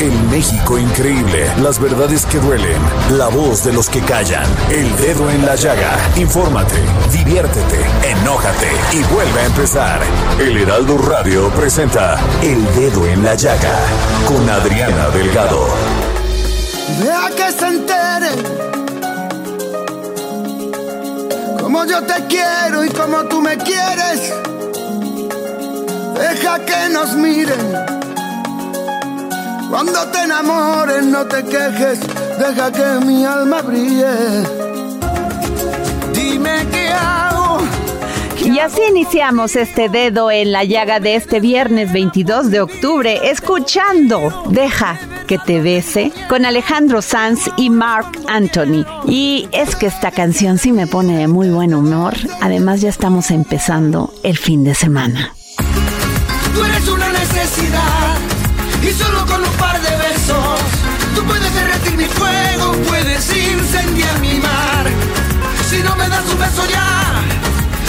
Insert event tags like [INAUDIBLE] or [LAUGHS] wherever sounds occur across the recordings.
El México increíble, las verdades que duelen, la voz de los que callan, el dedo en la llaga. Infórmate, diviértete, enójate y vuelve a empezar. El Heraldo Radio presenta El Dedo en la Llaga con Adriana Delgado. Deja que se enteren como yo te quiero y como tú me quieres. Deja que nos miren. Cuando te enamores no te quejes, deja que mi alma brille. Dime qué hago. Y así iniciamos este dedo en la llaga de este viernes 22 de octubre, escuchando Deja que te bese con Alejandro Sanz y Mark Anthony. Y es que esta canción sí me pone de muy buen humor. Además ya estamos empezando el fin de semana. Tú eres una necesidad y solo con un par de besos tú puedes derretir mi fuego, puedes incendiar mi mar. Si no me das un beso ya,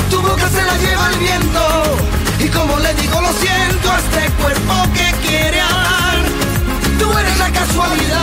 tu boca se la lleva el viento y como le digo lo siento a este cuerpo que quiere hablar. Tú eres la casualidad.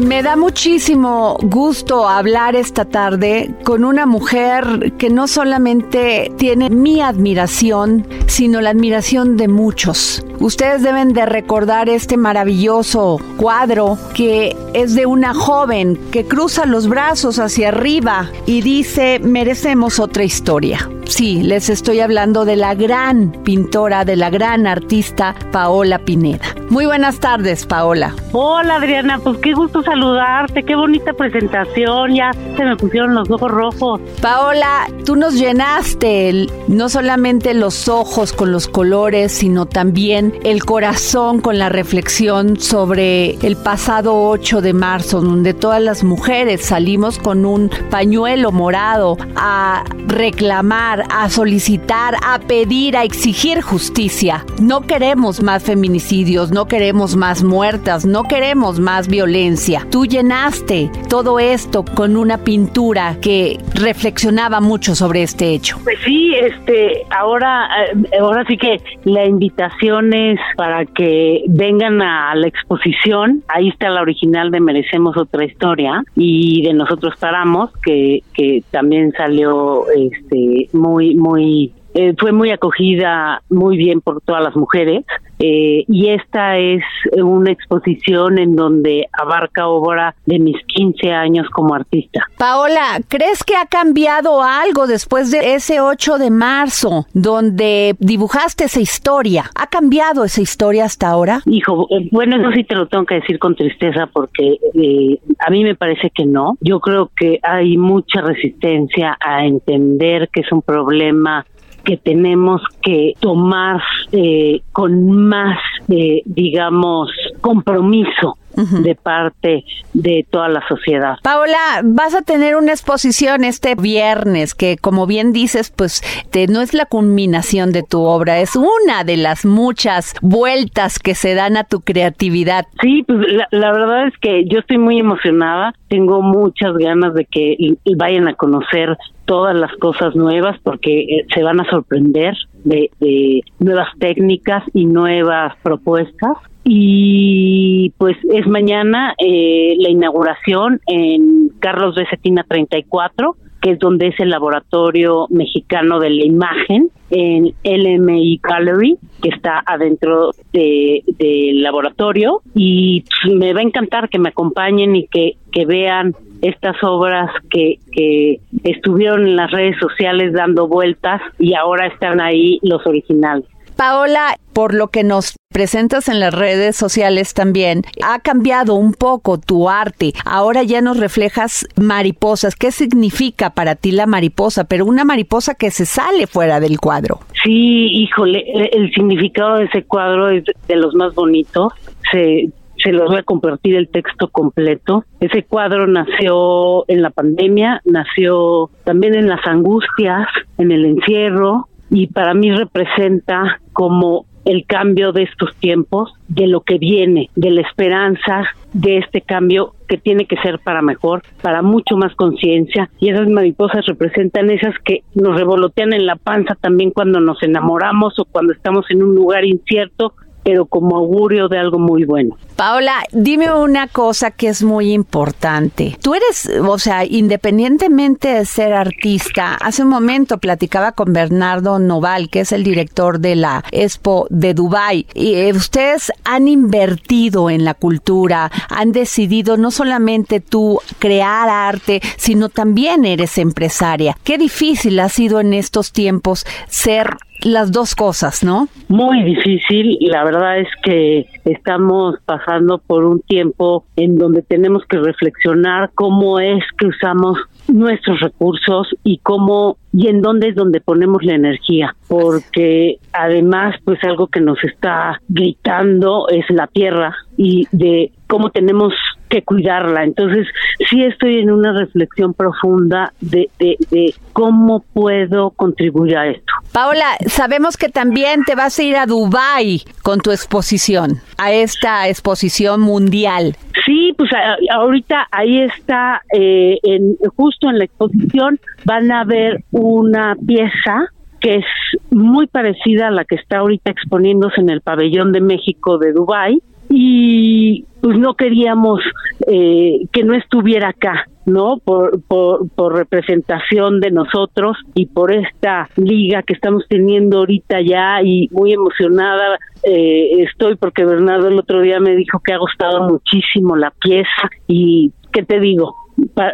Me da muchísimo gusto hablar esta tarde con una mujer que no solamente tiene mi admiración, sino la admiración de muchos. Ustedes deben de recordar este maravilloso cuadro que es de una joven que cruza los brazos hacia arriba y dice, merecemos otra historia. Sí, les estoy hablando de la gran pintora, de la gran artista Paola Pineda. Muy buenas tardes, Paola. Hola Adriana, pues qué gusto saludarte, qué bonita presentación, ya se me pusieron los ojos rojos. Paola, tú nos llenaste el- no solamente los ojos con los colores, sino también el corazón con la reflexión sobre el pasado 8 de marzo, donde todas las mujeres salimos con un pañuelo morado a reclamar, a solicitar, a pedir, a exigir justicia. No queremos más feminicidios, no queremos más muertas, no queremos más violencia. Tú llenaste todo esto con una pintura que reflexionaba mucho sobre este hecho. Pues sí, este, ahora, eh, ahora sí que la invitación es para que vengan a la exposición. Ahí está la original de Merecemos otra historia y de Nosotros Paramos, que, que también salió, este, muy, muy, eh, fue muy acogida muy bien por todas las mujeres. Eh, y esta es una exposición en donde abarca obra de mis 15 años como artista. Paola, ¿crees que ha cambiado algo después de ese 8 de marzo, donde dibujaste esa historia? ¿Ha cambiado esa historia hasta ahora? Hijo, eh, bueno, eso sí te lo tengo que decir con tristeza porque eh, a mí me parece que no. Yo creo que hay mucha resistencia a entender que es un problema que tenemos que tomar eh, con más, eh, digamos, compromiso de parte de toda la sociedad. Paola, vas a tener una exposición este viernes que, como bien dices, pues te- no es la culminación de tu obra, es una de las muchas vueltas que se dan a tu creatividad. Sí, pues la, la verdad es que yo estoy muy emocionada. Tengo muchas ganas de que y- y vayan a conocer todas las cosas nuevas porque eh, se van a sorprender de, de nuevas técnicas y nuevas propuestas. Y pues es mañana eh, la inauguración en Carlos de Cetina 34 que es donde es el laboratorio mexicano de la imagen en LMI Gallery, que está adentro del laboratorio. Y me va a encantar que me acompañen y que, que vean estas obras que, que estuvieron en las redes sociales dando vueltas y ahora están ahí los originales. Paola, por lo que nos presentas en las redes sociales también, ha cambiado un poco tu arte. Ahora ya nos reflejas mariposas. ¿Qué significa para ti la mariposa? Pero una mariposa que se sale fuera del cuadro. Sí, híjole, el significado de ese cuadro es de los más bonitos. Se, se los voy a compartir el texto completo. Ese cuadro nació en la pandemia, nació también en las angustias, en el encierro, y para mí representa como el cambio de estos tiempos, de lo que viene, de la esperanza de este cambio que tiene que ser para mejor, para mucho más conciencia. Y esas mariposas representan esas que nos revolotean en la panza también cuando nos enamoramos o cuando estamos en un lugar incierto pero como augurio de algo muy bueno. Paola, dime una cosa que es muy importante. Tú eres, o sea, independientemente de ser artista, hace un momento platicaba con Bernardo Noval, que es el director de la Expo de Dubai, y eh, ustedes han invertido en la cultura, han decidido no solamente tú crear arte, sino también eres empresaria. Qué difícil ha sido en estos tiempos ser las dos cosas, ¿no? Muy difícil. La verdad es que estamos pasando por un tiempo en donde tenemos que reflexionar cómo es que usamos nuestros recursos y cómo y en dónde es donde ponemos la energía, porque además pues algo que nos está gritando es la tierra y de cómo tenemos que cuidarla. Entonces, sí estoy en una reflexión profunda de, de, cómo puedo contribuir a esto. Paola, sabemos que también te vas a ir a Dubai con tu exposición, a esta exposición mundial. Sí, pues ahorita ahí está, eh, en, justo en la exposición van a ver una pieza que es muy parecida a la que está ahorita exponiéndose en el pabellón de México de Dubai y pues no queríamos eh, que no estuviera acá, ¿no? Por, por, por, representación de nosotros y por esta liga que estamos teniendo ahorita ya y muy emocionada eh, estoy porque Bernardo el otro día me dijo que ha gustado muchísimo la pieza y ¿qué te digo?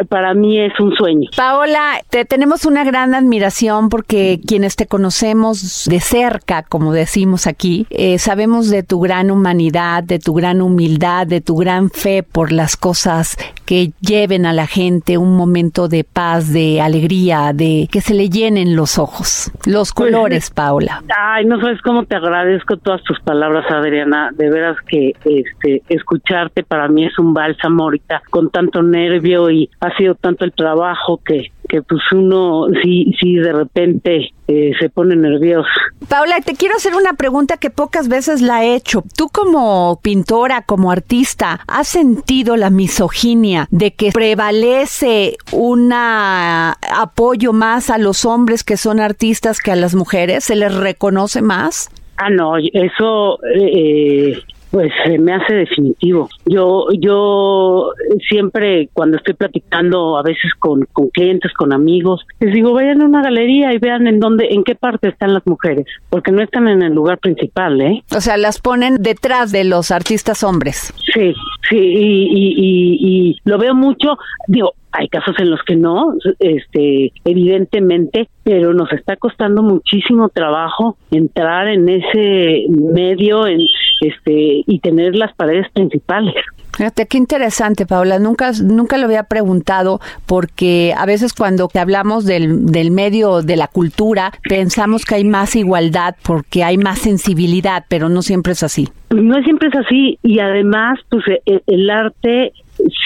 Para, mí es un sueño. Paola, te tenemos una gran admiración porque quienes te conocemos de cerca, como decimos aquí, eh, sabemos de tu gran humanidad, de tu gran humildad, de tu gran fe por las cosas que lleven a la gente un momento de paz, de alegría, de que se le llenen los ojos, los pues colores, Paola. Ay, no sabes cómo te agradezco todas tus palabras, Adriana. De veras que este escucharte para mí es un bálsamo ahorita con tanto nervio y ha sido tanto el trabajo que que pues uno sí sí de repente eh, se pone nervioso. Paula, te quiero hacer una pregunta que pocas veces la he hecho. Tú como pintora, como artista, ¿has sentido la misoginia de que prevalece un apoyo más a los hombres que son artistas que a las mujeres? ¿Se les reconoce más? Ah, no, eso eh, pues se me hace definitivo. Yo yo siempre cuando estoy platicando a veces con, con clientes, con amigos, les digo, vayan a una galería y vean en dónde en qué parte están las mujeres, porque no están en el lugar principal, ¿eh? O sea, las ponen detrás de los artistas hombres. Sí, sí, y, y, y, y lo veo mucho, digo, hay casos en los que no, este, evidentemente, pero nos está costando muchísimo trabajo entrar en ese medio en, este, y tener las paredes principales. Fíjate, qué interesante, Paula. Nunca, nunca lo había preguntado porque a veces cuando hablamos del, del medio de la cultura pensamos que hay más igualdad porque hay más sensibilidad, pero no siempre es así. No siempre es así y además, pues el, el arte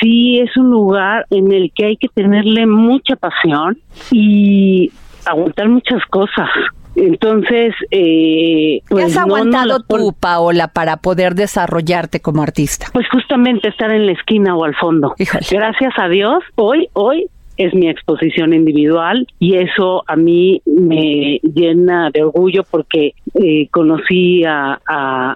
sí es un lugar en el que hay que tenerle mucha pasión y aguantar muchas cosas. Entonces, eh, pues ¿qué has aguantado tú, Paola, para poder desarrollarte como artista? Pues justamente estar en la esquina o al fondo. Gracias a Dios, hoy, hoy es mi exposición individual y eso a mí me llena de orgullo porque eh, conocí a,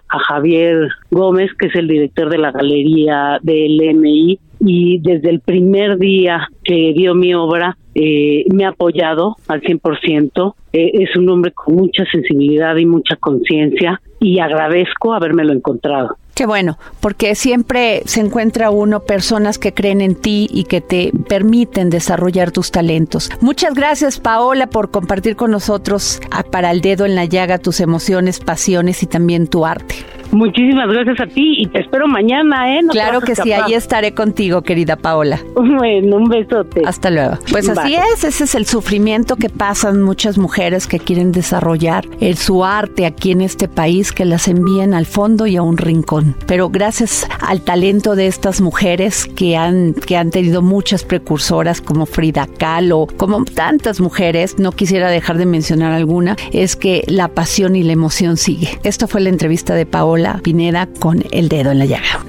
Javier Gómez, que es el director de la galería del MI, y desde el primer día que vio mi obra eh, me ha apoyado al 100%. Eh, es un hombre con mucha sensibilidad y mucha conciencia y agradezco habérmelo encontrado. Qué bueno, porque siempre se encuentra uno personas que creen en ti y que te permiten desarrollar tus talentos. Muchas gracias Paola por compartir con nosotros para el dedo en la llaga tus emociones, pasiones y también tu arte. Muchísimas gracias a ti y te espero mañana, ¿eh? claro que sí, ahí estaré contigo, querida Paola. [LAUGHS] Bueno, un besote. Hasta luego. Pues así es, ese es el sufrimiento que pasan muchas mujeres que quieren desarrollar el, su arte aquí en este país, que las envían al fondo y a un rincón. Pero gracias al talento de estas mujeres que han, que han tenido muchas precursoras como Frida Kahlo, como tantas mujeres, no quisiera dejar de mencionar alguna, es que la pasión y la emoción sigue. Esto fue la entrevista de Paola Pineda con El Dedo en la Llaga.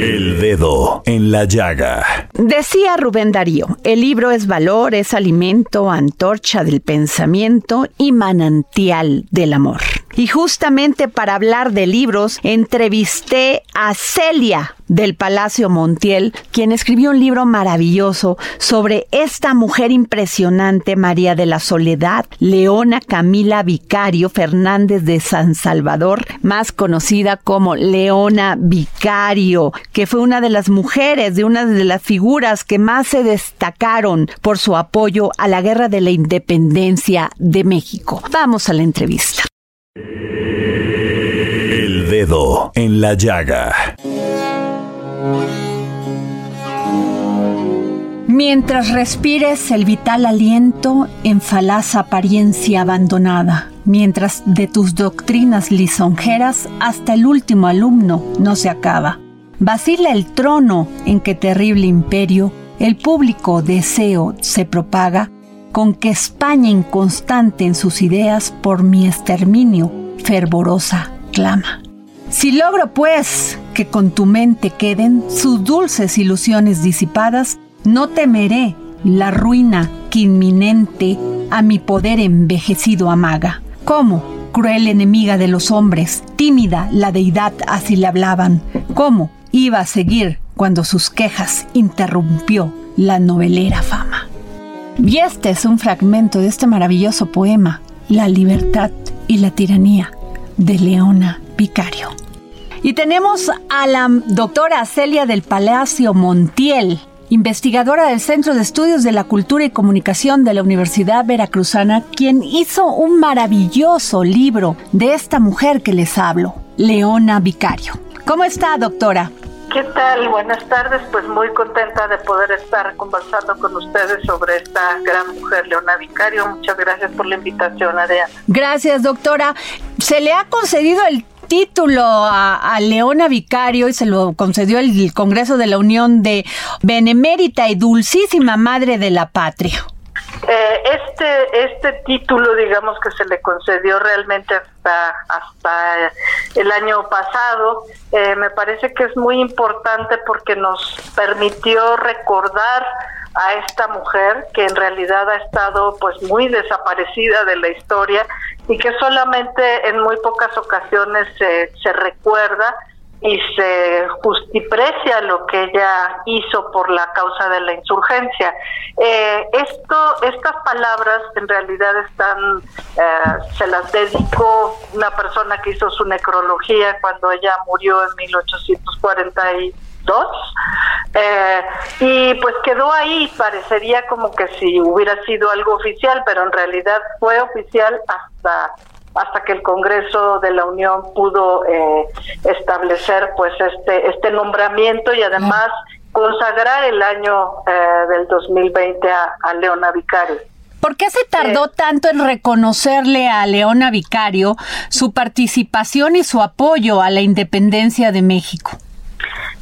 El Dedo en la Llaga. Decía Rubén Darío, el libro es valor, es alimento, antorcha del pensamiento y manantial del amor. Y justamente para hablar de libros, entrevisté a Celia del Palacio Montiel, quien escribió un libro maravilloso sobre esta mujer impresionante, María de la Soledad, Leona Camila Vicario Fernández de San Salvador, más conocida como Leona Vicario, que fue una de las mujeres, de una de las figuras que más se destacaron por su apoyo a la Guerra de la Independencia de México. Vamos a la entrevista. El dedo en la llaga. Mientras respires el vital aliento en falaz apariencia abandonada, mientras de tus doctrinas lisonjeras hasta el último alumno no se acaba. Vacila el trono en que terrible imperio el público deseo se propaga, con que España inconstante en sus ideas por mi exterminio fervorosa clama. Si logro, pues, que con tu mente queden sus dulces ilusiones disipadas, no temeré la ruina que inminente a mi poder envejecido amaga. ¿Cómo, cruel enemiga de los hombres, tímida la deidad así le hablaban? ¿Cómo iba a seguir cuando sus quejas interrumpió la novelera fama? Y este es un fragmento de este maravilloso poema, La libertad y la tiranía, de Leona Vicario. Y tenemos a la doctora Celia del Palacio Montiel, investigadora del Centro de Estudios de la Cultura y Comunicación de la Universidad Veracruzana, quien hizo un maravilloso libro de esta mujer que les hablo, Leona Vicario. ¿Cómo está, doctora? ¿Qué tal? Buenas tardes. Pues muy contenta de poder estar conversando con ustedes sobre esta gran mujer, Leona Vicario. Muchas gracias por la invitación, Adriana. Gracias, doctora. Se le ha concedido el título a, Leona Vicario y se lo concedió el Congreso de la Unión de Benemérita y Dulcísima Madre de la Patria. Eh, este este título, digamos que se le concedió realmente hasta hasta el año pasado, eh, me parece que es muy importante porque nos permitió recordar a esta mujer que en realidad ha estado pues muy desaparecida de la historia y que solamente en muy pocas ocasiones se, se recuerda y se justiprecia lo que ella hizo por la causa de la insurgencia. Eh, esto, estas palabras en realidad están, eh, se las dedicó una persona que hizo su necrología cuando ella murió en 1842. Eh, y pues quedó ahí, parecería como que si hubiera sido algo oficial, pero en realidad fue oficial hasta hasta que el Congreso de la Unión pudo eh, establecer pues este este nombramiento y además consagrar el año eh, del 2020 a, a, Leona Vicario. ¿Por qué se tardó eh, tanto en reconocerle a Leona Vicario su participación y su apoyo a la independencia de México?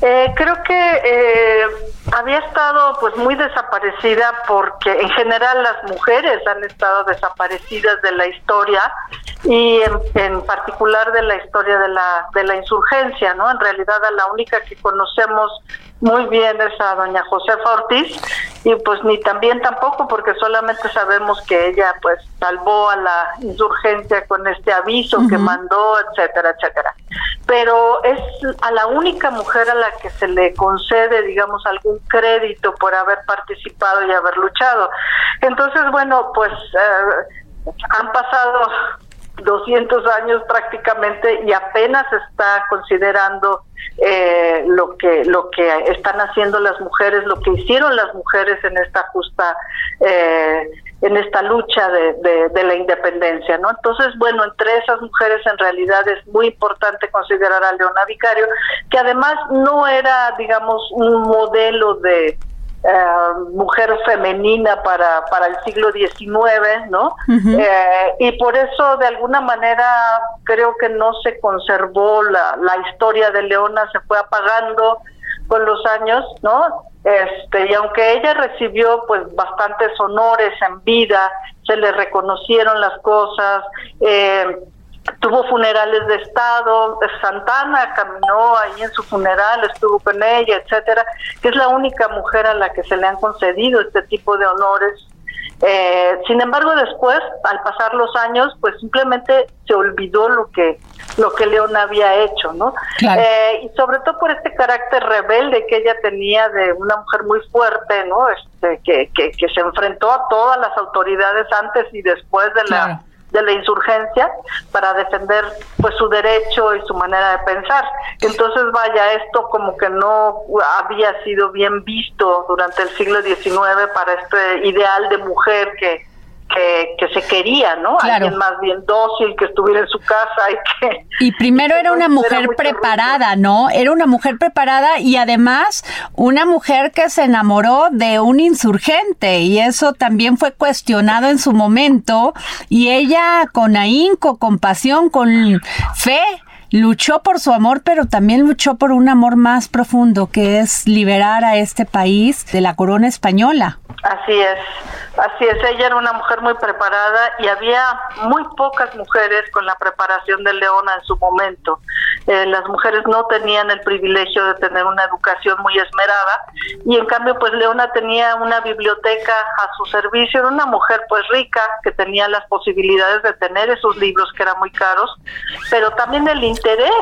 Eh, creo que eh, había estado pues muy desaparecida porque en general las mujeres han estado desaparecidas de la historia y en, particular de la historia de la, de la insurgencia, ¿no? En realidad a la única que conocemos muy bien es a doña Josefa Ortiz y pues ni también tampoco porque solamente sabemos que ella pues salvó a la insurgencia con este aviso que mandó, etcétera, etcétera. Pero es a la única mujer a la que se le concede, digamos, algún crédito por haber participado y haber luchado. Entonces, bueno, pues eh, han pasado 200 años prácticamente y apenas está considerando eh, lo que lo que están haciendo las mujeres, lo que hicieron las mujeres en esta justa eh, en esta lucha de, de, la independencia, ¿no? Entonces, bueno, entre esas mujeres en realidad es muy importante considerar a Leona Vicario, que además no era, digamos, un modelo de eh, mujer femenina para, para el siglo XIX, ¿no? Eh, y por eso, de alguna manera, creo que no se conservó la, la historia de Leona, se fue apagando con los años, ¿no? Este, y aunque ella recibió pues bastantes honores en vida, se le reconocieron las cosas, eh, tuvo funerales de estado, Santana caminó ahí en su funeral, estuvo con ella, etcétera, que es la única mujer a la que se le han concedido este tipo de honores. Eh, sin embargo, después, al pasar los años, pues simplemente se olvidó lo que lo que León había hecho, ¿no? Eh, y sobre todo por este carácter rebelde que ella tenía de una mujer muy fuerte, ¿no? Este, que, que, que se enfrentó a todas las autoridades antes y después de la de la insurgencia para defender pues su derecho y su manera de pensar. Entonces, vaya, esto como que no había sido bien visto durante el siglo XIX para este ideal de mujer que que, se quería, ¿no? Alguien más bien dócil, que estuviera en su casa y que... Y primero era una mujer preparada, ¿no? Era una mujer preparada y además una mujer que se enamoró de un insurgente y eso también fue cuestionado en su momento y ella con ahínco, con pasión, con fe, luchó por su amor, pero también luchó por un amor más profundo, que es liberar a este país de la corona española. Así es, así es. Ella era una mujer muy preparada y había muy pocas mujeres con la preparación de Leona en su momento. Eh, las mujeres no tenían el privilegio de tener una educación muy esmerada y en cambio pues Leona tenía una biblioteca a su servicio. Era una mujer pues rica que tenía las posibilidades de tener esos libros que eran muy caros, pero también el interés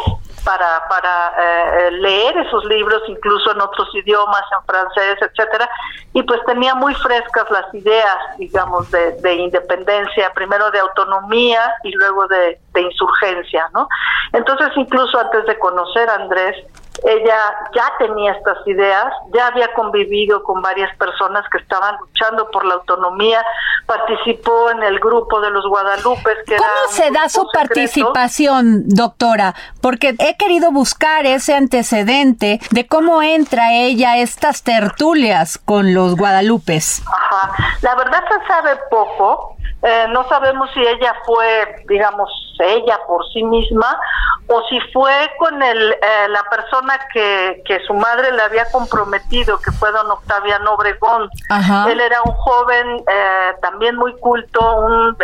para, para eh, leer esos libros, incluso en otros idiomas, en francés, etcétera, y pues tenía muy frescas las ideas, digamos, de, de independencia, primero de autonomía y luego de, de insurgencia, ¿no? Entonces, incluso antes de conocer a Andrés, ella ya tenía estas ideas, ya había convivido con varias personas que estaban luchando por la autonomía, participó en el grupo de los Guadalupes. Que ¿Cómo se da su participación, doctora? Porque he querido buscar ese antecedente de cómo entra ella a estas tertulias con los Guadalupes. Ajá. La verdad se sabe poco. Eh, no sabemos si ella fue, digamos, ella por sí misma o si fue con el, eh, la persona que, que su madre le había comprometido, que fue don Octaviano Obregón. Él era un joven eh, también muy culto, un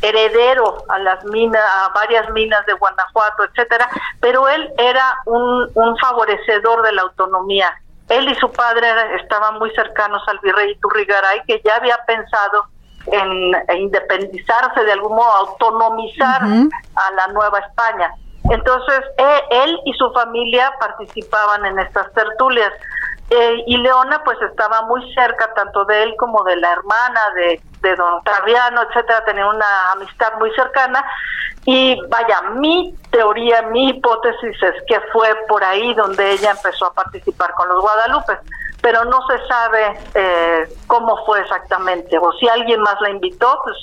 heredero a las minas, a varias minas de Guanajuato, etcétera, pero él era un, un favorecedor de la autonomía. Él y su padre estaban muy cercanos al virrey Iturrigaray, que ya había pensado en independizarse, de algún modo autonomizar a la Nueva España. Entonces, e, él y su familia participaban en estas tertulias. Eh, y Leona pues estaba muy cerca tanto de él como de la hermana de, de don Traviano, etcétera, tenía una amistad muy cercana y vaya, mi teoría, mi hipótesis es que fue por ahí donde ella empezó a participar con los Guadalupes pero no se sabe eh, cómo fue exactamente, o si alguien más la invitó, pues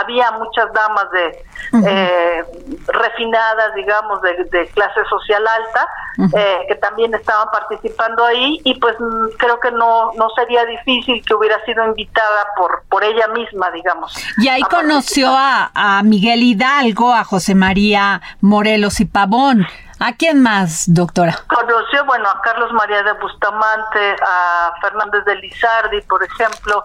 había muchas damas de eh, refinadas, digamos, de, clase social alta, eh, que también estaban participando ahí, y pues mm, creo que no, no sería difícil que hubiera sido invitada por, por ella misma, digamos. Y ahí conoció a, a Miguel Hidalgo, a José María Morelos y Pavón. ¿A quién más, doctora? Conoció, bueno, a Carlos María de Bustamante, a Fernández de Lizardi, por ejemplo,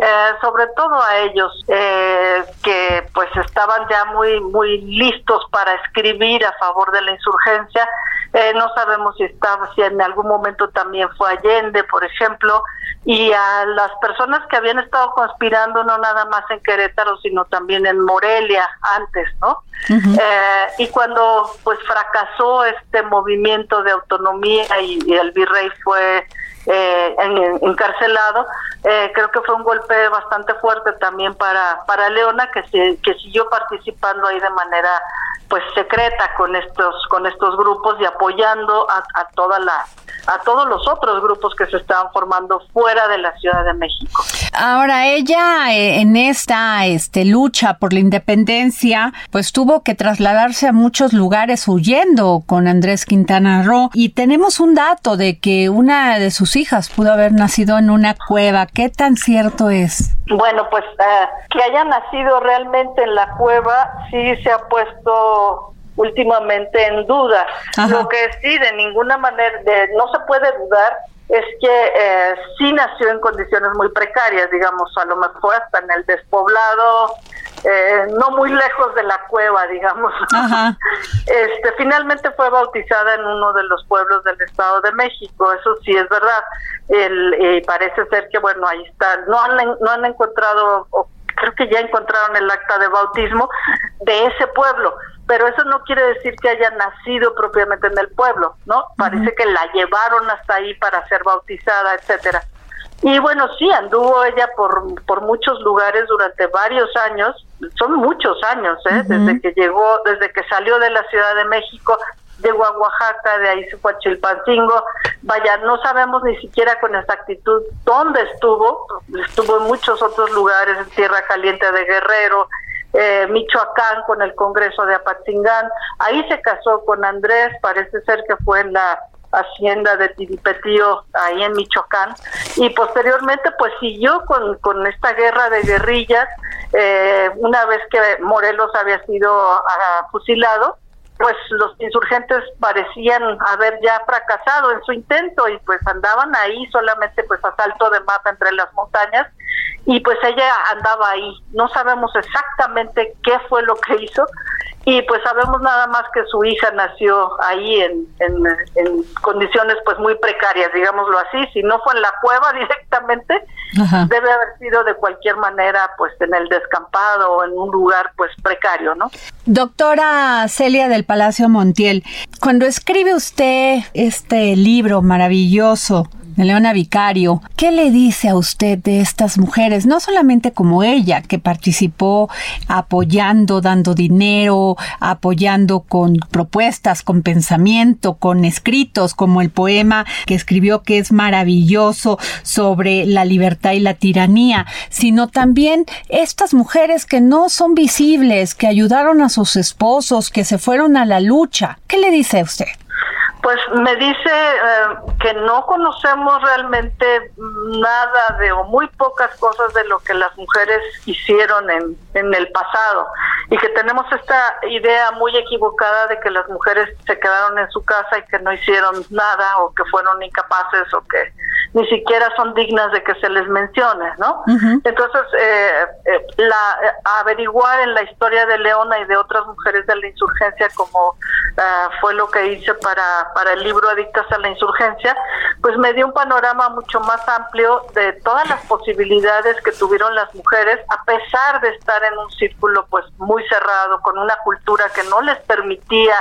eh, sobre todo a ellos eh, que pues estaban ya muy muy listos para escribir a favor de la insurgencia. Eh, no sabemos si estaba, si en algún momento también fue Allende, por ejemplo, y a las personas que habían estado conspirando no nada más en Querétaro, sino también en Morelia antes, ¿no? y cuando pues fracasó este movimiento de autonomía y el virrey fue eh, encarcelado, eh, creo que fue un golpe bastante fuerte también para, para Leona, que, se, que siguió participando ahí de manera pues secreta con estos con estos grupos y apoyando a, a toda la a todos los otros grupos que se estaban formando fuera de la Ciudad de México. Ahora ella eh, en esta este lucha por la independencia, pues tuvo que trasladarse a muchos lugares huyendo con Andrés Quintana Roo y tenemos un dato de que una de sus hijas pudo haber nacido en una cueva. ¿Qué tan cierto es? Bueno, pues eh, que haya nacido realmente en la cueva sí se ha puesto últimamente en duda. Lo que sí, de ninguna manera, de, no se puede dudar es que eh, sí nació en condiciones muy precarias, digamos, a lo mejor hasta en el despoblado, eh, no muy lejos de la cueva, digamos. [LAUGHS] Este, finalmente fue bautizada en uno de los pueblos del Estado de México, eso sí es verdad. El, eh, parece ser que, bueno, ahí está, no han, no han encontrado, o creo que ya encontraron el acta de bautismo de ese pueblo pero eso no quiere decir que haya nacido propiamente en el pueblo, ¿no? Parece que la llevaron hasta ahí para ser bautizada, etcétera. Y bueno, sí, anduvo ella por, por muchos lugares durante varios años, son muchos años, ¿eh? Desde que llegó, desde que salió de la Ciudad de México, llegó a Oaxaca, de ahí se fue a Chilpancingo, vaya, no sabemos ni siquiera con exactitud dónde estuvo, estuvo en muchos otros lugares, en Tierra Caliente de Guerrero, eh, Michoacán con el Congreso de Apatzingán. Ahí se casó con Andrés, parece ser que fue en la hacienda de Tiripetío, ahí en Michoacán, y posteriormente pues siguió con, con esta guerra de guerrillas, eh, una vez que Morelos había sido ah, fusilado, pues los insurgentes parecían haber ya fracasado en su intento y pues andaban ahí solamente pues a salto de mapa entre las montañas y pues ella andaba ahí. No sabemos exactamente qué fue lo que hizo y pues sabemos nada más que su hija nació ahí en, en, condiciones pues muy precarias, digámoslo así. Si no fue en la cueva [LAUGHS] directamente, debe haber sido de cualquier manera pues en el descampado o en un lugar pues precario, ¿no? Doctora Celia del Palacio Montiel, cuando escribe usted este libro maravilloso, Leona Vicario, ¿qué le dice a usted de estas mujeres? No solamente como ella, que participó apoyando, dando dinero, apoyando con propuestas, con pensamiento, con escritos, como el poema que escribió que es maravilloso sobre la libertad y la tiranía, sino también estas mujeres que no son visibles, que ayudaron a sus esposos, que se fueron a la lucha. ¿Qué le dice a usted? Pues me dice eh, que no conocemos realmente nada de o muy pocas cosas de lo que las mujeres hicieron en, en el pasado. Y que tenemos esta idea muy equivocada de que las mujeres se quedaron en su casa y que no hicieron nada o que fueron incapaces o que ni siquiera son dignas de que se les mencione, ¿no? Entonces, eh, eh, la, averiguar en la historia de Leona y de otras mujeres de la insurgencia como fue lo que hice para para el libro Adictas a la Insurgencia, pues me dio un panorama mucho más amplio de todas las posibilidades que tuvieron las mujeres, a pesar de estar en un círculo pues muy cerrado, con una cultura que no les permitía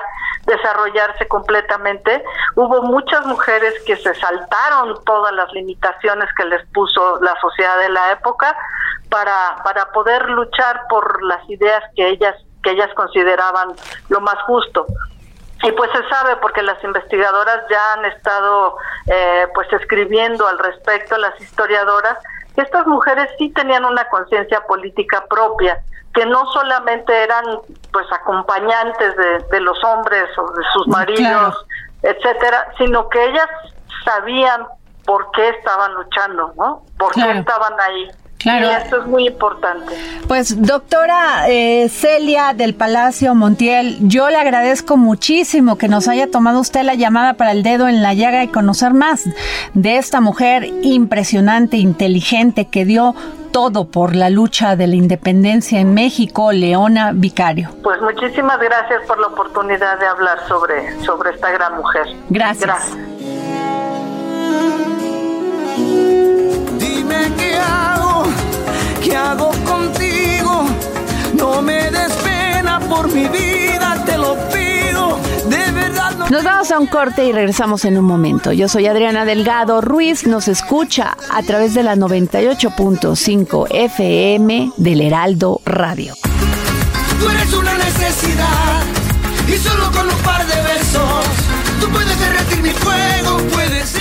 desarrollarse completamente. Hubo muchas mujeres que se saltaron todas las limitaciones que les puso la sociedad de la época para, para poder luchar por las ideas que ellas que ellas consideraban lo más justo. Y pues se sabe porque las investigadoras ya han estado eh, pues escribiendo al respecto, las historiadoras, que estas mujeres sí tenían una conciencia política propia, que no solamente eran pues acompañantes de, los hombres o de sus maridos, etcétera, sino que ellas sabían por qué estaban luchando, ¿no? Por qué estaban ahí. Claro. Y esto es muy importante. Pues doctora eh, Celia del Palacio Montiel, yo le agradezco muchísimo que nos haya tomado usted la llamada para el dedo en la llaga y conocer más de esta mujer impresionante, inteligente, que dio todo por la lucha de la independencia en México, Leona Vicario. Pues muchísimas gracias por la oportunidad de hablar sobre, sobre esta gran mujer. Gracias. Gracias. Dime qué hago, qué hago contigo. No me des pena por mi vida, te lo pido. De verdad no. Nos vamos a un corte y regresamos en un momento. Yo soy Adriana Delgado Ruiz, nos escucha a través de la 98.5 FM del Heraldo Radio. Tú eres una necesidad y solo con un par de besos tú puedes derretir mi fuego, puedes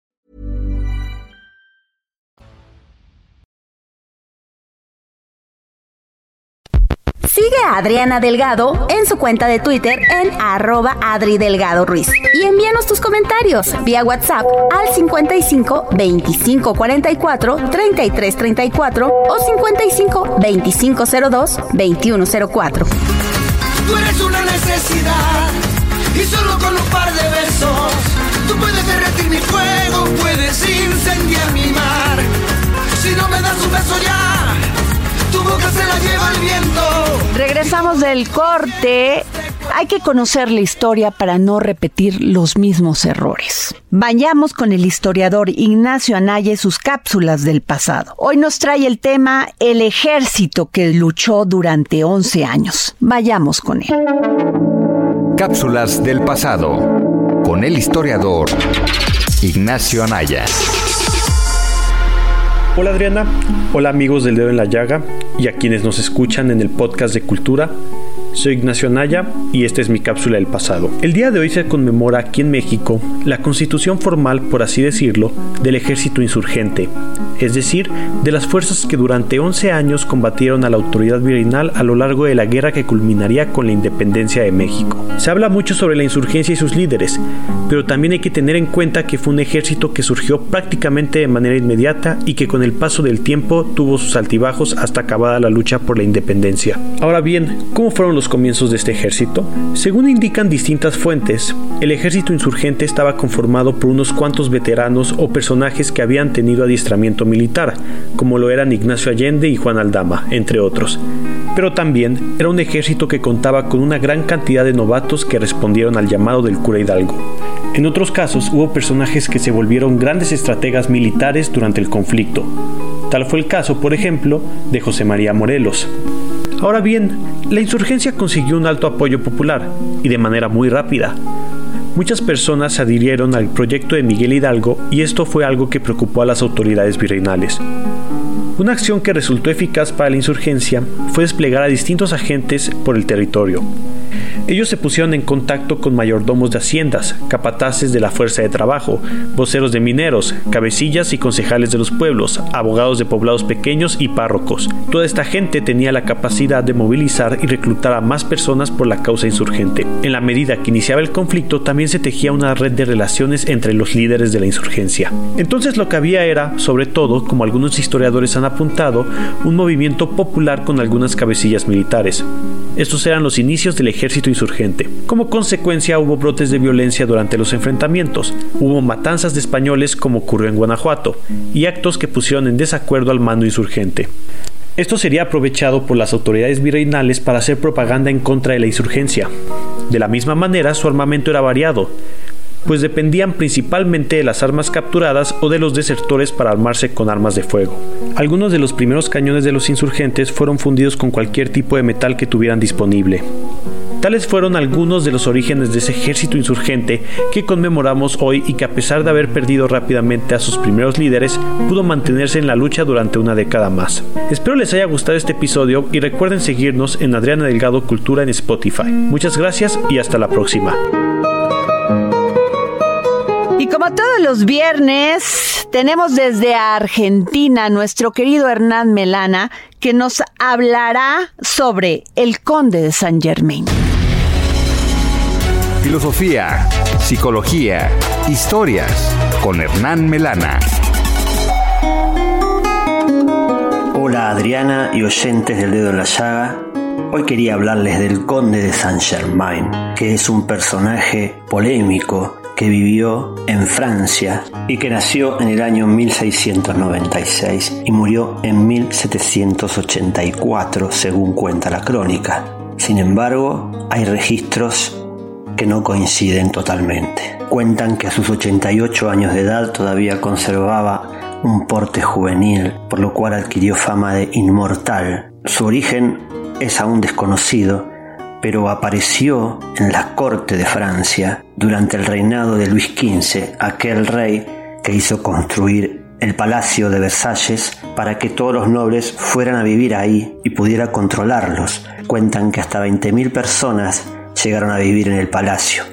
Sigue a Adriana Delgado en su cuenta de Twitter en arroba Adri Delgado Ruiz. Y envíanos tus comentarios vía WhatsApp al 55 25 44 33 34 o 55 25 02 21 04. Tú eres una necesidad y solo con un par de besos tú puedes derretir mi fuego, puedes incendiar mi mar. Si no me das un beso ya, boca se la lleva el viento. Regresamos del corte. Hay que conocer la historia para no repetir los mismos errores. Vayamos con el historiador Ignacio Anaya y sus cápsulas del pasado. Hoy nos trae el tema El ejército que luchó durante 11 años. Vayamos con él. Cápsulas del pasado con el historiador Ignacio Anaya. Hola Adriana, hola amigos del dedo en la llaga y a quienes nos escuchan en el podcast de cultura. Soy Ignacio Anaya y esta es mi cápsula del pasado. El día de hoy se conmemora aquí en México la constitución formal, por así decirlo, del ejército insurgente, es decir, de las fuerzas que durante 11 años combatieron a la autoridad virreinal a lo largo de la guerra que culminaría con la independencia de México. Se habla mucho sobre la insurgencia y sus líderes, pero también hay que tener en cuenta que fue un ejército que surgió prácticamente de manera inmediata y que con el paso del tiempo tuvo sus altibajos hasta acabada la lucha por la independencia. Ahora bien, ¿cómo fueron los comienzos de este ejército? Según indican distintas fuentes, el ejército insurgente estaba conformado por unos cuantos veteranos o personajes que habían tenido adiestramiento militar, como lo eran Ignacio Allende y Juan Aldama, entre otros. Pero también era un ejército que contaba con una gran cantidad de novatos que respondieron al llamado del cura Hidalgo. En otros casos hubo personajes que se volvieron grandes estrategas militares durante el conflicto. Tal fue el caso, por ejemplo, de José María Morelos. Ahora bien, la insurgencia consiguió un alto apoyo popular, y de manera muy rápida. Muchas personas se adhirieron al proyecto de Miguel Hidalgo y esto fue algo que preocupó a las autoridades virreinales. Una acción que resultó eficaz para la insurgencia fue desplegar a distintos agentes por el territorio. Ellos se pusieron en contacto con mayordomos de haciendas, capataces de la fuerza de trabajo, voceros de mineros, cabecillas y concejales de los pueblos, abogados de poblados pequeños y párrocos. Toda esta gente tenía la capacidad de movilizar y reclutar a más personas por la causa insurgente. En la medida que iniciaba el conflicto, también se tejía una red de relaciones entre los líderes de la insurgencia. Entonces lo que había era, sobre todo, como algunos historiadores han apuntado, un movimiento popular con algunas cabecillas militares. Estos eran los inicios del ejército ejército insurgente. Como consecuencia hubo brotes de violencia durante los enfrentamientos, hubo matanzas de españoles como ocurrió en Guanajuato, y actos que pusieron en desacuerdo al mando insurgente. Esto sería aprovechado por las autoridades virreinales para hacer propaganda en contra de la insurgencia. De la misma manera, su armamento era variado, pues dependían principalmente de las armas capturadas o de los desertores para armarse con armas de fuego. Algunos de los primeros cañones de los insurgentes fueron fundidos con cualquier tipo de metal que tuvieran disponible. Tales fueron algunos de los orígenes de ese ejército insurgente que conmemoramos hoy y que a pesar de haber perdido rápidamente a sus primeros líderes, pudo mantenerse en la lucha durante una década más. Espero les haya gustado este episodio y recuerden seguirnos en Adriana Delgado Cultura en Spotify. Muchas gracias y hasta la próxima. Y como todos los viernes, tenemos desde Argentina nuestro querido Hernán Melana, que nos hablará sobre el conde de San Germain. Filosofía, psicología, historias con Hernán Melana. Hola Adriana y oyentes del dedo en la llaga. Hoy quería hablarles del conde de Saint Germain, que es un personaje polémico que vivió en Francia y que nació en el año 1696 y murió en 1784 según cuenta la crónica. Sin embargo, hay registros no coinciden totalmente. Cuentan que a sus 88 años de edad todavía conservaba un porte juvenil, por lo cual adquirió fama de inmortal. Su origen es aún desconocido, pero apareció en la corte de Francia durante el reinado de Luis XV, aquel rey que hizo construir el palacio de Versalles para que todos los nobles fueran a vivir ahí y pudiera controlarlos. Cuentan que hasta 20.000 personas llegaron a vivir en el palacio.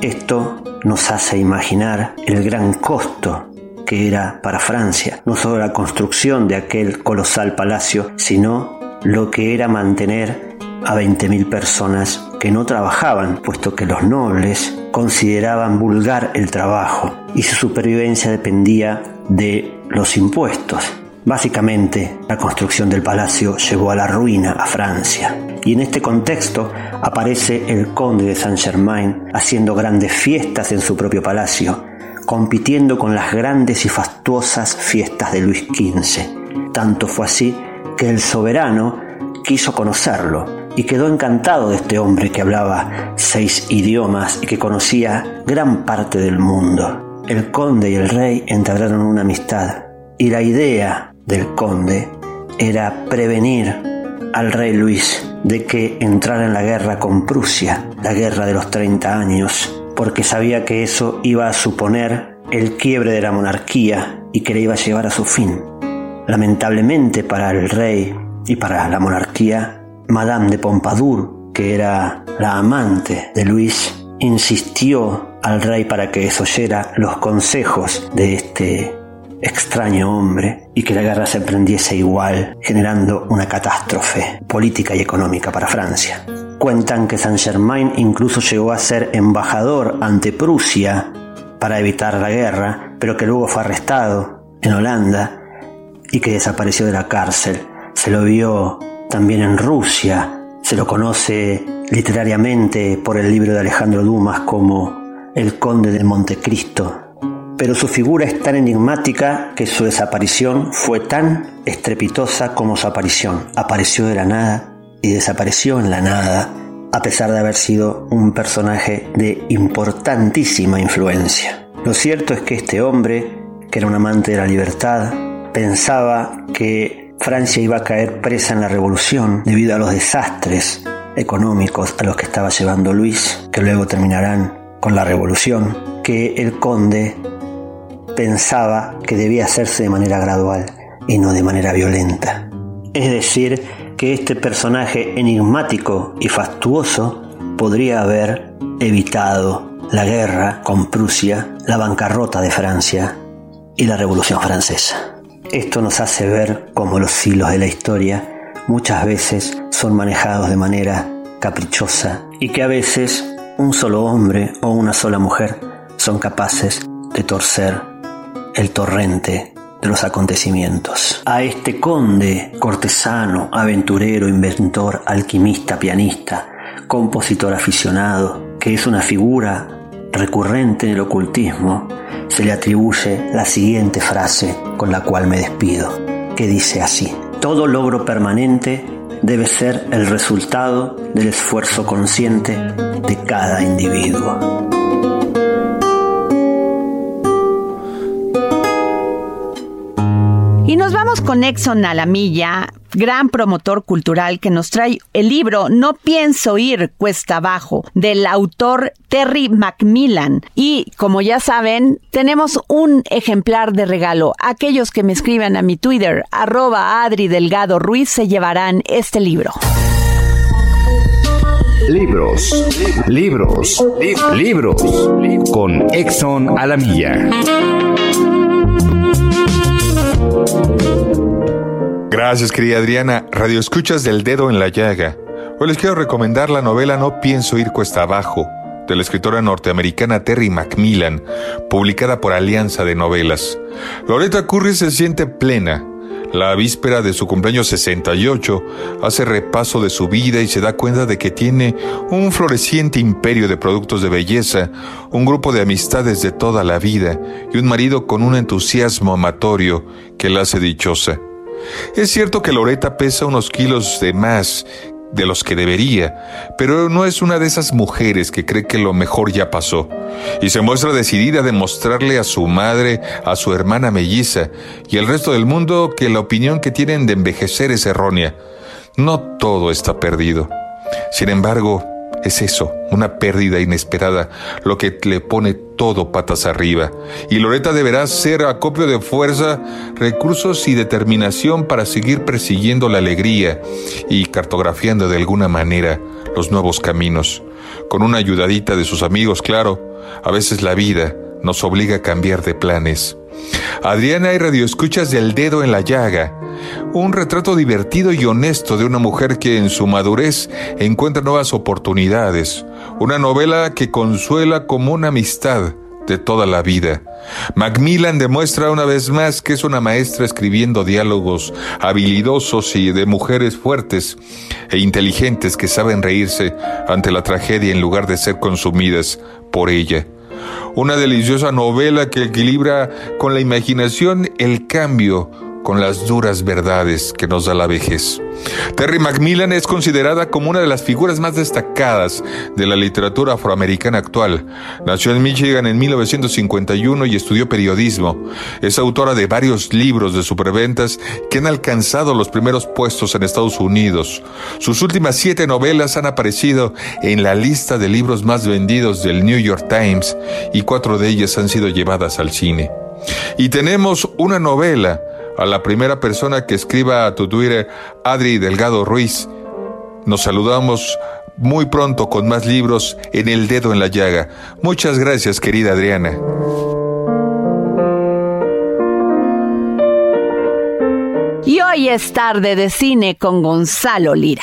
Esto nos hace imaginar el gran costo que era para Francia, no solo la construcción de aquel colosal palacio, sino lo que era mantener a 20.000 personas que no trabajaban, puesto que los nobles consideraban vulgar el trabajo y su supervivencia dependía de los impuestos. Básicamente, la construcción del palacio llevó a la ruina a Francia. Y en este contexto aparece el conde de Saint Germain haciendo grandes fiestas en su propio palacio, compitiendo con las grandes y fastuosas fiestas de Luis XV. Tanto fue así que el soberano quiso conocerlo y quedó encantado de este hombre que hablaba seis idiomas y que conocía gran parte del mundo. El conde y el rey entablaron una amistad y la idea del conde era prevenir al rey Luis de que entrara en la guerra con Prusia, la guerra de los 30 años, porque sabía que eso iba a suponer el quiebre de la monarquía y que le iba a llevar a su fin. Lamentablemente para el rey y para la monarquía, Madame de Pompadour, que era la amante de Luis, insistió al rey para que desoyera los consejos de este extraño hombre y que la guerra se emprendiese igual, generando una catástrofe política y económica para Francia. Cuentan que Saint Germain incluso llegó a ser embajador ante Prusia para evitar la guerra, pero que luego fue arrestado en Holanda y que desapareció de la cárcel. Se lo vio también en Rusia. Se lo conoce literariamente por el libro de Alejandro Dumas como El Conde del Montecristo. Pero su figura es tan enigmática que su desaparición fue tan estrepitosa como su aparición. Apareció de la nada y desapareció en la nada, a pesar de haber sido un personaje de importantísima influencia. Lo cierto es que este hombre, que era un amante de la libertad, pensaba que Francia iba a caer presa en la revolución debido a los desastres económicos a los que estaba llevando Luis, que luego terminarán con la revolución, que el conde pensaba que debía hacerse de manera gradual y no de manera violenta. Es decir, que este personaje enigmático y fastuoso podría haber evitado la guerra con Prusia, la bancarrota de Francia y la Revolución Francesa. Esto nos hace ver cómo los hilos de la historia muchas veces son manejados de manera caprichosa y que a veces un solo hombre o una sola mujer son capaces de torcer el torrente de los acontecimientos. A este conde, cortesano, aventurero, inventor, alquimista, pianista, compositor aficionado, que es una figura recurrente en el ocultismo, se le atribuye la siguiente frase con la cual me despido, que dice así, todo logro permanente debe ser el resultado del esfuerzo consciente de cada individuo. Y nos vamos con Exxon a la milla, gran promotor cultural que nos trae el libro No pienso ir cuesta abajo del autor Terry Macmillan. Y como ya saben, tenemos un ejemplar de regalo. Aquellos que me escriban a mi Twitter, arroba Adri Delgado Ruiz, se llevarán este libro. Libros, libros, libros, con Exxon a la milla. Gracias, querida Adriana. Radio Escuchas del Dedo en la Llaga. Hoy les quiero recomendar la novela No pienso ir cuesta abajo, de la escritora norteamericana Terry Macmillan, publicada por Alianza de Novelas. Loretta Curry se siente plena. La víspera de su cumpleaños 68 hace repaso de su vida y se da cuenta de que tiene un floreciente imperio de productos de belleza, un grupo de amistades de toda la vida y un marido con un entusiasmo amatorio que la hace dichosa. Es cierto que Loreta pesa unos kilos de más de los que debería, pero no es una de esas mujeres que cree que lo mejor ya pasó, y se muestra decidida a demostrarle a su madre, a su hermana melliza y al resto del mundo que la opinión que tienen de envejecer es errónea. No todo está perdido. Sin embargo, es eso, una pérdida inesperada, lo que le pone todo patas arriba. Y Loreta deberá ser acopio de fuerza, recursos y determinación para seguir persiguiendo la alegría y cartografiando de alguna manera los nuevos caminos. Con una ayudadita de sus amigos, claro, a veces la vida nos obliga a cambiar de planes. Adriana y Radio Escuchas del Dedo en la Llaga. Un retrato divertido y honesto de una mujer que en su madurez encuentra nuevas oportunidades. Una novela que consuela como una amistad de toda la vida. Macmillan demuestra una vez más que es una maestra escribiendo diálogos habilidosos y de mujeres fuertes e inteligentes que saben reírse ante la tragedia en lugar de ser consumidas por ella una deliciosa novela que equilibra con la imaginación el cambio con las duras verdades que nos da la vejez. Terry Macmillan es considerada como una de las figuras más destacadas de la literatura afroamericana actual. Nació en Michigan en 1951 y estudió periodismo. Es autora de varios libros de superventas que han alcanzado los primeros puestos en Estados Unidos. Sus últimas siete novelas han aparecido en la lista de libros más vendidos del New York Times y cuatro de ellas han sido llevadas al cine. Y tenemos una novela a la primera persona que escriba a tu Twitter, Adri Delgado Ruiz. Nos saludamos muy pronto con más libros en el dedo en la llaga. Muchas gracias, querida Adriana. Y hoy es tarde de cine con Gonzalo Lira.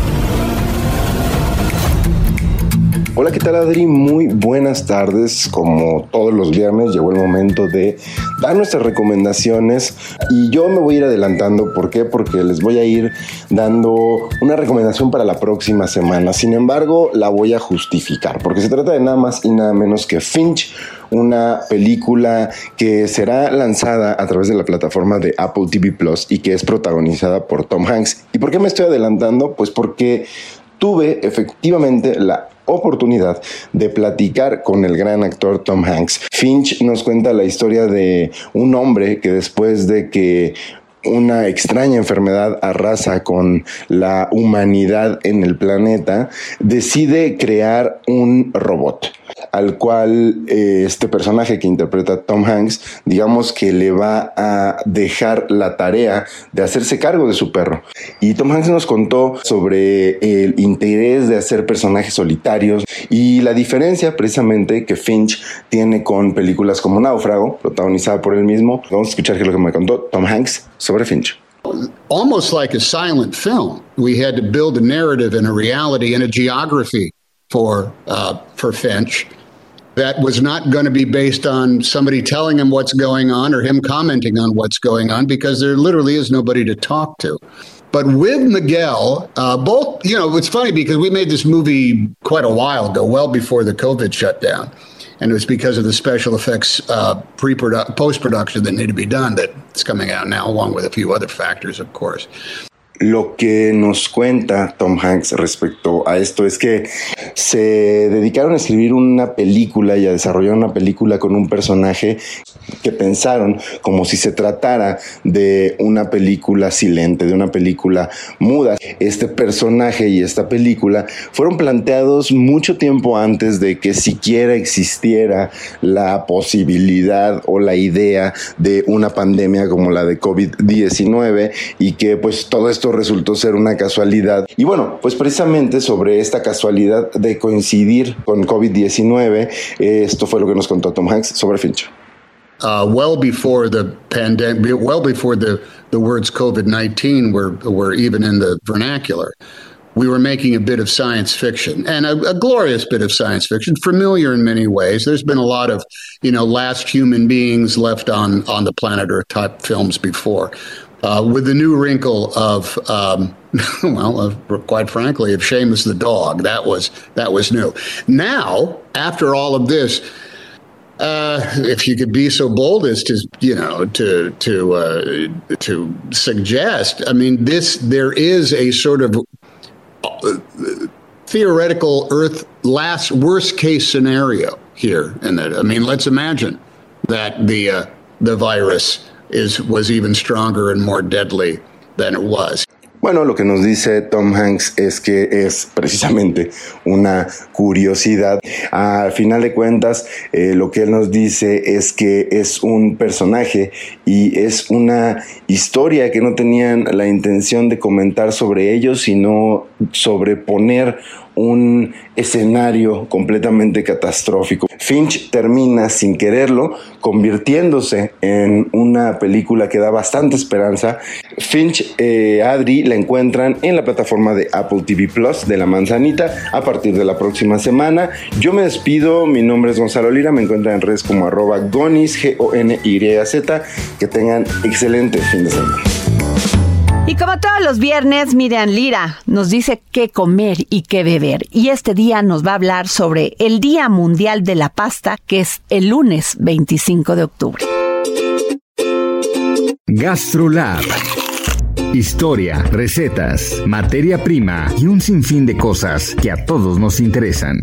Hola, ¿qué tal Adri? Muy buenas tardes. Como todos los viernes llegó el momento de dar nuestras recomendaciones y yo me voy a ir adelantando. ¿Por qué? Porque les voy a ir dando una recomendación para la próxima semana. Sin embargo, la voy a justificar porque se trata de nada más y nada menos que Finch una película que será lanzada a través de la plataforma de Apple TV Plus y que es protagonizada por Tom Hanks. ¿Y por qué me estoy adelantando? Pues porque tuve efectivamente la oportunidad de platicar con el gran actor Tom Hanks. Finch nos cuenta la historia de un hombre que después de que una extraña enfermedad arrasa con la humanidad en el planeta, decide crear un robot al cual eh, este personaje que interpreta Tom Hanks, digamos que le va a dejar la tarea de hacerse cargo de su perro. Y Tom Hanks nos contó sobre el interés de hacer personajes solitarios y la diferencia precisamente que Finch tiene con películas como Náufrago, protagonizada por él mismo. Vamos a escuchar qué es lo que me contó Tom Hanks Finch. Almost like a silent film, we had to build a narrative and a reality and a geography for uh, for Finch. that was not going to be based on somebody telling him what's going on or him commenting on what's going on because there literally is nobody to talk to. But with Miguel, uh, both, you know, it's funny because we made this movie quite a while ago, well before the COVID shutdown. And it was because of the special effects uh, pre post production that needed to be done that it's coming out now, along with a few other factors, of course. Lo que nos cuenta Tom Hanks respecto a esto es que se dedicaron a escribir una película y a desarrollar una película con un personaje que pensaron como si se tratara de una película silente, de una película muda. Este personaje y esta película fueron planteados mucho tiempo antes de que siquiera existiera la posibilidad o la idea de una pandemia como la de COVID-19 y que pues todo esto resultó ser una casualidad. Y bueno, pues precisamente sobre esta casualidad de coincidir con COVID-19, esto fue lo que nos contó Tom Hanks sobre Finch. Uh, well before the pandemic, well before the, the words COVID 19 were, were even in the vernacular. we were making a bit of science fiction and a, a, glorious bit of science fiction, familiar in many ways. There's been a lot of, you know, last human beings left on on the planet Earth type films before uh, with the new wrinkle of, um, [LAUGHS] well, uh, quite frankly, of Seamus the dog. That was that was new. Now, after all of this, uh, if you could be so bold as to you know to to uh, to suggest, I mean, this there is a sort of uh, theoretical Earth last worst case scenario here, and that I mean, let's imagine that the uh, the virus is, was even stronger and more deadly than it was. Bueno, lo que nos dice Tom Hanks es que es precisamente una curiosidad. Al final de cuentas, eh, lo que él nos dice es que es un personaje y es una historia que no tenían la intención de comentar sobre ellos, sino sobre poner un escenario completamente catastrófico. Finch termina sin quererlo convirtiéndose en una película que da bastante esperanza. Finch, eh, Adri, la encuentran en la plataforma de Apple TV Plus de La Manzanita a partir de la próxima semana. Yo me despido, mi nombre es Gonzalo Lira, me encuentran en redes como arroba gonis, G-O-N-Y-Z. Que tengan excelente fin de semana. Y como todos los viernes, Miriam Lira nos dice qué comer y qué beber. Y este día nos va a hablar sobre el Día Mundial de la Pasta, que es el lunes 25 de octubre. GastroLab. Historia, recetas, materia prima y un sinfín de cosas que a todos nos interesan.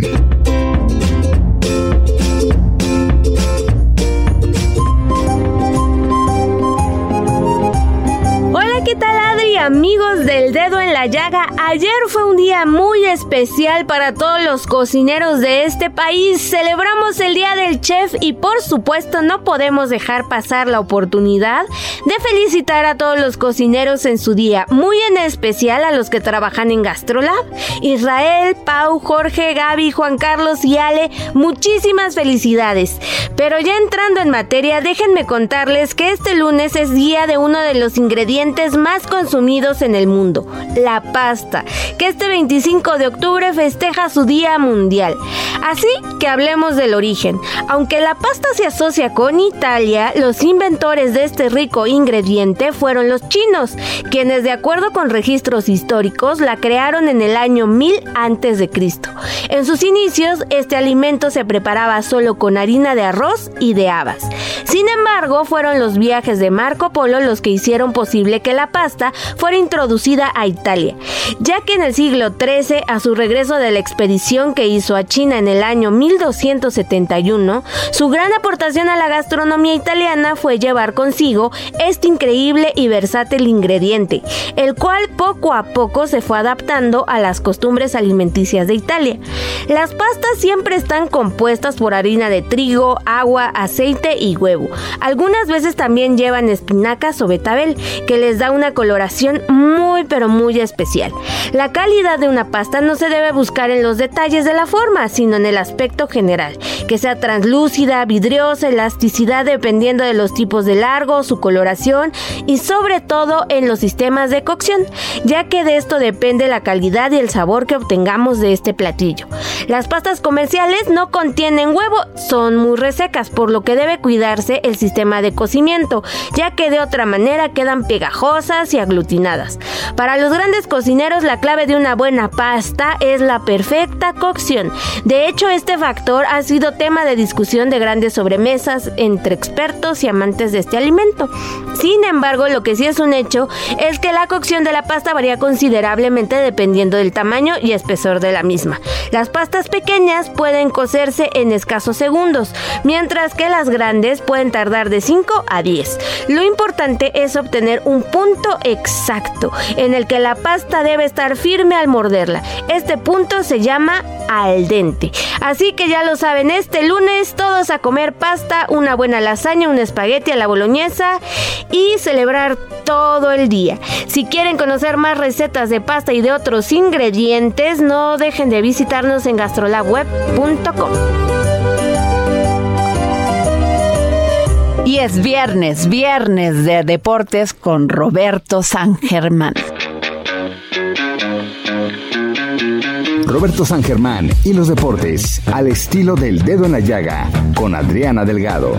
Amigos del dedo en la llaga, ayer fue un día muy especial para todos los cocineros de este país. Celebramos el Día del Chef y por supuesto no podemos dejar pasar la oportunidad de felicitar a todos los cocineros en su día, muy en especial a los que trabajan en Gastrolab. Israel, Pau, Jorge, Gaby, Juan Carlos y Ale, muchísimas felicidades. Pero ya entrando en materia, déjenme contarles que este lunes es día de uno de los ingredientes más consumidos en el mundo, la pasta, que este 25 de octubre festeja su Día Mundial. Así que hablemos del origen. Aunque la pasta se asocia con Italia, los inventores de este rico ingrediente fueron los chinos, quienes de acuerdo con registros históricos la crearon en el año 1000 a.C. En sus inicios, este alimento se preparaba solo con harina de arroz y de habas. Sin embargo, fueron los viajes de Marco Polo los que hicieron posible que la pasta fuera introducida a Italia, ya que en el siglo XIII, a su regreso de la expedición que hizo a China en el año 1271, su gran aportación a la gastronomía italiana fue llevar consigo este increíble y versátil ingrediente, el cual poco a poco se fue adaptando a las costumbres alimenticias de Italia. Las pastas siempre están compuestas por harina de trigo, agua, aceite y huevo. Algunas veces también llevan espinacas o betabel, que les da una coloración muy pero muy especial. La calidad de una pasta no se debe buscar en los detalles de la forma, sino en el aspecto general, que sea translúcida, vidriosa, elasticidad dependiendo de los tipos de largo, su coloración y sobre todo en los sistemas de cocción, ya que de esto depende la calidad y el sabor que obtengamos de este platillo. Las pastas comerciales no contienen huevo, son muy resecas, por lo que debe cuidarse el sistema de cocimiento, ya que de otra manera quedan pegajosas y aglutinadas. Para los grandes cocineros la clave de una buena pasta es la perfecta cocción. De hecho, este factor ha sido tema de discusión de grandes sobremesas entre expertos y amantes de este alimento. Sin embargo, lo que sí es un hecho es que la cocción de la pasta varía considerablemente dependiendo del tamaño y espesor de la misma. Las pastas pequeñas pueden cocerse en escasos segundos, mientras que las grandes pueden tardar de 5 a 10. Lo importante es obtener un punto exacto en el que la pasta debe estar firme al morderla. Este punto se llama al dente. Así que ya lo saben, este lunes todos a comer pasta, una buena lasaña, un espagueti a la boloñesa y celebrar todo el día. Si quieren conocer más recetas de pasta y de otros ingredientes, no dejen de visitarnos en gastrolabweb.com. Y es viernes, viernes de deportes con Roberto San Germán. Roberto San Germán y los deportes al estilo del dedo en la llaga con Adriana Delgado.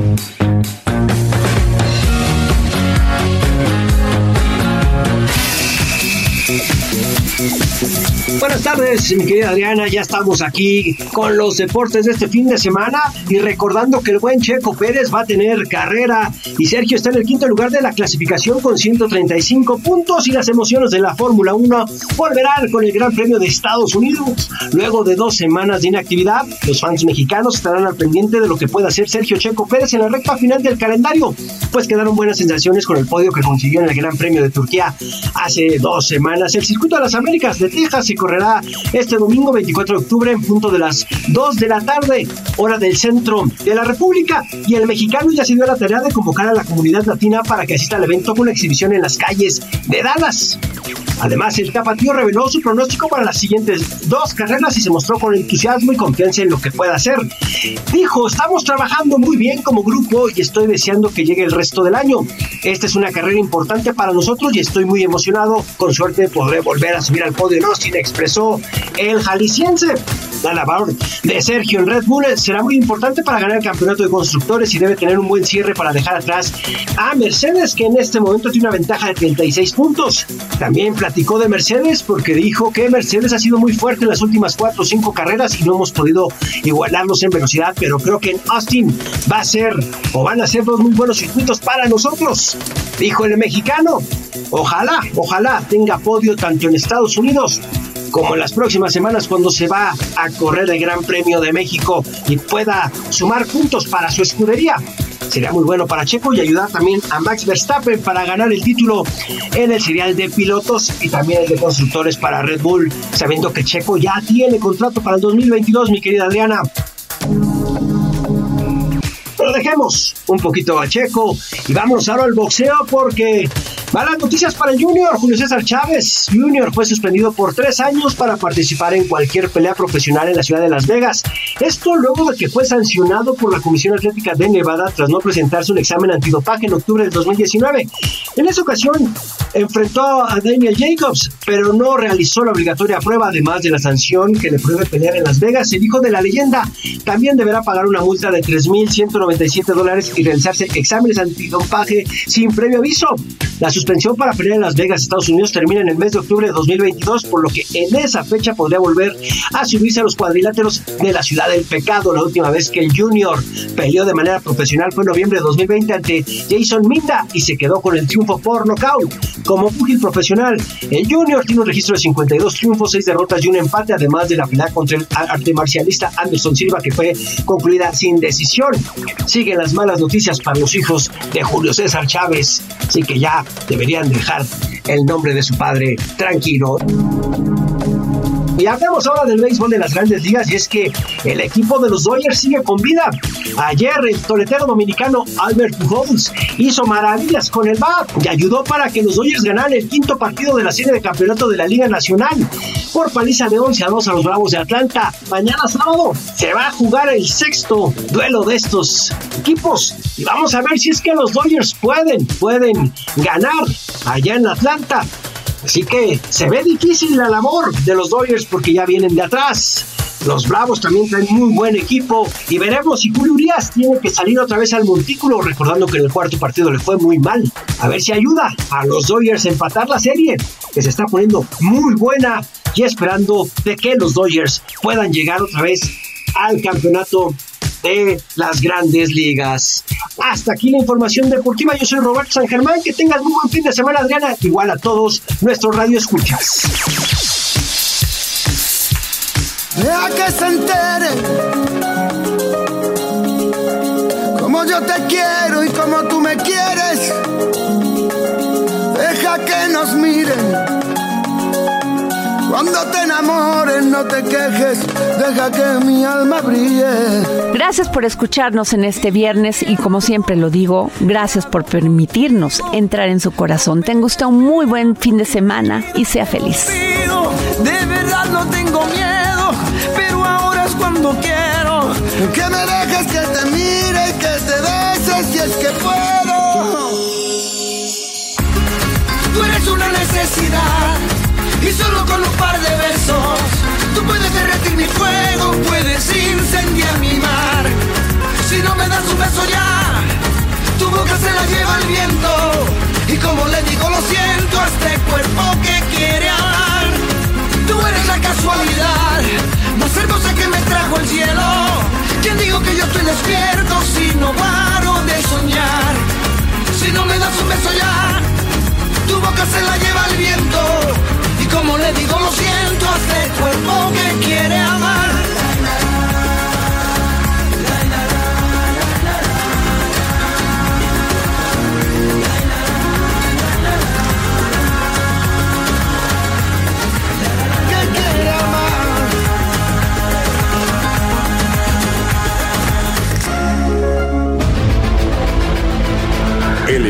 Buenas tardes, mi querida Adriana. Ya estamos aquí con los deportes de este fin de semana y recordando que el buen Checo Pérez va a tener carrera y Sergio está en el quinto lugar de la clasificación con 135 puntos y las emociones de la Fórmula 1 volverán con el Gran Premio de Estados Unidos. Luego de dos semanas de inactividad, los fans mexicanos estarán al pendiente de lo que pueda hacer Sergio Checo Pérez en la recta final del calendario, pues quedaron buenas sensaciones con el podio que consiguió en el Gran Premio de Turquía hace dos semanas. El circuito de las Américas de Texas se correrá este domingo 24 de octubre en punto de las 2 de la tarde, hora del centro de la República. Y el mexicano ya se dio la tarea de convocar a la comunidad latina para que asista al evento con una exhibición en las calles de Dallas. Además, el tapatío reveló su pronóstico para las siguientes dos carreras y se mostró con entusiasmo y confianza en lo que pueda hacer. Dijo, estamos trabajando muy bien como grupo y estoy deseando que llegue el resto del año. Esta es una carrera importante para nosotros y estoy muy emocionado. Con suerte podré volver a subir al podio no sin expresó el jalisciense. De Sergio en Red Bull será muy importante para ganar el campeonato de constructores y debe tener un buen cierre para dejar atrás a Mercedes, que en este momento tiene una ventaja de 36 puntos. También platicó de Mercedes porque dijo que Mercedes ha sido muy fuerte en las últimas 4 o 5 carreras y no hemos podido igualarlos en velocidad, pero creo que en Austin va a ser o van a ser dos muy buenos circuitos para nosotros, dijo el mexicano. Ojalá, ojalá tenga podio tanto en Estados Unidos como en las próximas semanas cuando se va a correr el Gran Premio de México y pueda sumar puntos para su escudería. Sería muy bueno para Checo y ayudar también a Max Verstappen para ganar el título en el serial de pilotos y también el de constructores para Red Bull, sabiendo que Checo ya tiene contrato para el 2022, mi querida Adriana. Pero dejemos un poquito a Checo y vamos ahora al boxeo porque Malas noticias para el Junior. Julio César Chávez Junior fue suspendido por tres años para participar en cualquier pelea profesional en la ciudad de Las Vegas. Esto luego de que fue sancionado por la Comisión Atlética de Nevada tras no presentarse un examen antidopaje en octubre del 2019. En esa ocasión enfrentó a Daniel Jacobs, pero no realizó la obligatoria prueba, además de la sanción que le prohíbe pelear en Las Vegas. El hijo de la leyenda también deberá pagar una multa de 3.197 dólares y realizarse exámenes antidopaje sin previo aviso. La suspensión para pelear en Las Vegas, Estados Unidos, termina en el mes de octubre de 2022, por lo que en esa fecha podría volver a subirse a los cuadriláteros de la Ciudad del Pecado. La última vez que el Junior peleó de manera profesional fue en noviembre de 2020 ante Jason Minda y se quedó con el triunfo por nocaut. Como pugil profesional, el Junior tiene un registro de 52 triunfos, 6 derrotas y un empate, además de la pelea contra el arte marcialista Anderson Silva, que fue concluida sin decisión. Siguen las malas noticias para los hijos de Julio César Chávez, así que ya deberían dejar el nombre de su padre tranquilo. Y hablemos ahora del béisbol de las grandes ligas y es que el equipo de los Dodgers sigue con vida. Ayer el toletero dominicano Albert Pujols hizo maravillas con el BAP y ayudó para que los Dodgers ganaran el quinto partido de la serie de campeonato de la Liga Nacional por paliza de 11 a 2 a los Bravos de Atlanta. Mañana sábado se va a jugar el sexto duelo de estos equipos y vamos a ver si es que los Dodgers pueden, pueden ganar allá en Atlanta. Así que se ve difícil la labor de los Dodgers porque ya vienen de atrás. Los Bravos también traen muy buen equipo y veremos si Julio Urias tiene que salir otra vez al montículo, recordando que en el cuarto partido le fue muy mal. A ver si ayuda a los Dodgers a empatar la serie, que se está poniendo muy buena y esperando de que los Dodgers puedan llegar otra vez al campeonato de las grandes ligas. Hasta aquí la información deportiva. Yo soy Roberto San Germán. Que tengas muy buen fin de semana, Adriana. Igual a todos nuestros radio escuchas. Deja que se entere como yo te quiero y como tú me quieres. Deja que nos miren. Cuando te enamores, no te quejes, deja que mi alma brille. Gracias por escucharnos en este viernes y como siempre lo digo, gracias por permitirnos entrar en su corazón. Tenga usted un muy buen fin de semana y sea feliz. De verdad no tengo miedo, pero ahora es cuando quiero que me dejes que te mire y que te beses si es que puedo. Tú eres una necesidad y solo con un par de besos tú puedes derretir mi fuego,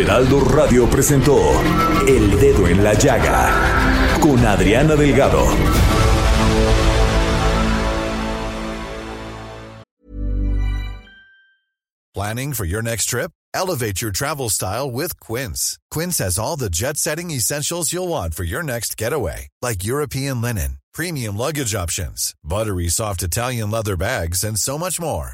Heraldo Radio presentó El Dedo en la Llaga con Adriana Delgado. Planning for your next trip? Elevate your travel style with Quince. Quince has all the jet setting essentials you'll want for your next getaway, like European linen, premium luggage options, buttery soft Italian leather bags, and so much more.